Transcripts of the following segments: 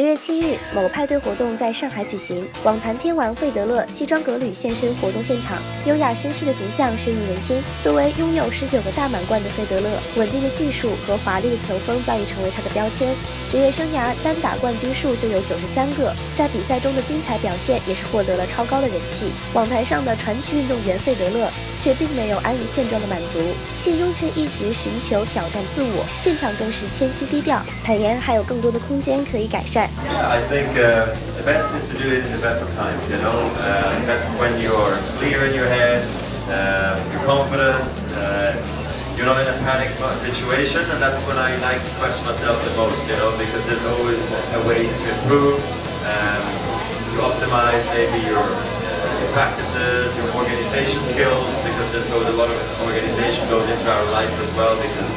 十月七日，某派对活动在上海举行，网坛天王费德勒西装革履现身活动现场，优雅绅士的形象深入人心。作为拥有十九个大满贯的费德勒，稳定的技术和华丽的球风早已成为他的标签。职业生涯单打冠军数就有九十三个，在比赛中的精彩表现也是获得了超高的人气。网坛上的传奇运动员费德勒却并没有安于现状的满足，心中却一直寻求挑战自我，现场更是谦虚低调，坦言还有更多的空间可以改善。Yeah, I think uh, the best is to do it in the best of times, you know. Uh, that's when you're clear in your head, uh, you're confident, uh, you're not in a panic situation, and that's when I like to question myself the most, you know, because there's always a way to improve, um, to optimize maybe your, uh, your practices, your organization skills, because there's goes a lot of organization goes into our life as well, because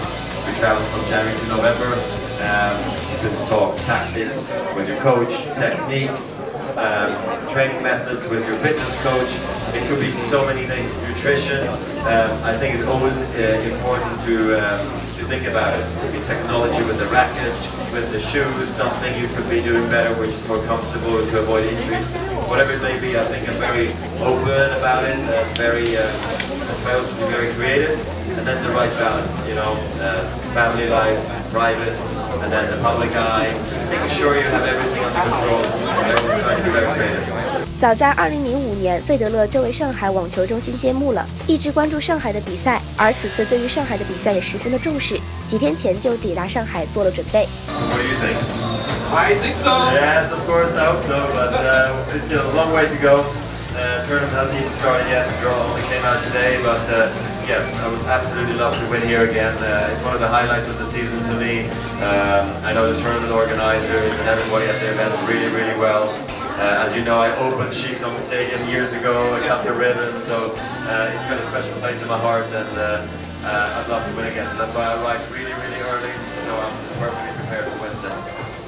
we travel from January to November. Um, you talk tactics with your coach, techniques, um, training methods with your fitness coach. It could be so many things. Nutrition. Um, I think it's always uh, important to um, to think about it. Maybe technology with the racket, with the shoes, something you could be doing better, which is more comfortable to avoid injuries. Whatever it may be, I think I'm very open about it. Uh, very. Uh, I try also to be very creative, and then the right balance. You know, uh, family life, private, and then the public eye. Just making sure you have everything under control. I always try to be very creative. 早在2005年，费德勒就为上海网球中心揭幕了，一直关注上海的比赛，而此次对于上海的比赛也十分的重视，几天前就抵达上海做了准备。 What do you think? I think so. Yes, of course, I hope so, but uh, there's still a long way to go. Uh, tournament hasn't even started yet. The draw only came out today, but uh, yes, I would absolutely love to win here again. Uh, it's one of the highlights of the season for me. Um, I know the tournament organizers and everybody at the event really, really well. Uh, as you know, I opened Qizhong Stadium years ago. I cut the ribbon, so uh, it's got a special place in my heart, and uh, I'd love to win again. So that's why I arrived really, really early. So I'm just perfectly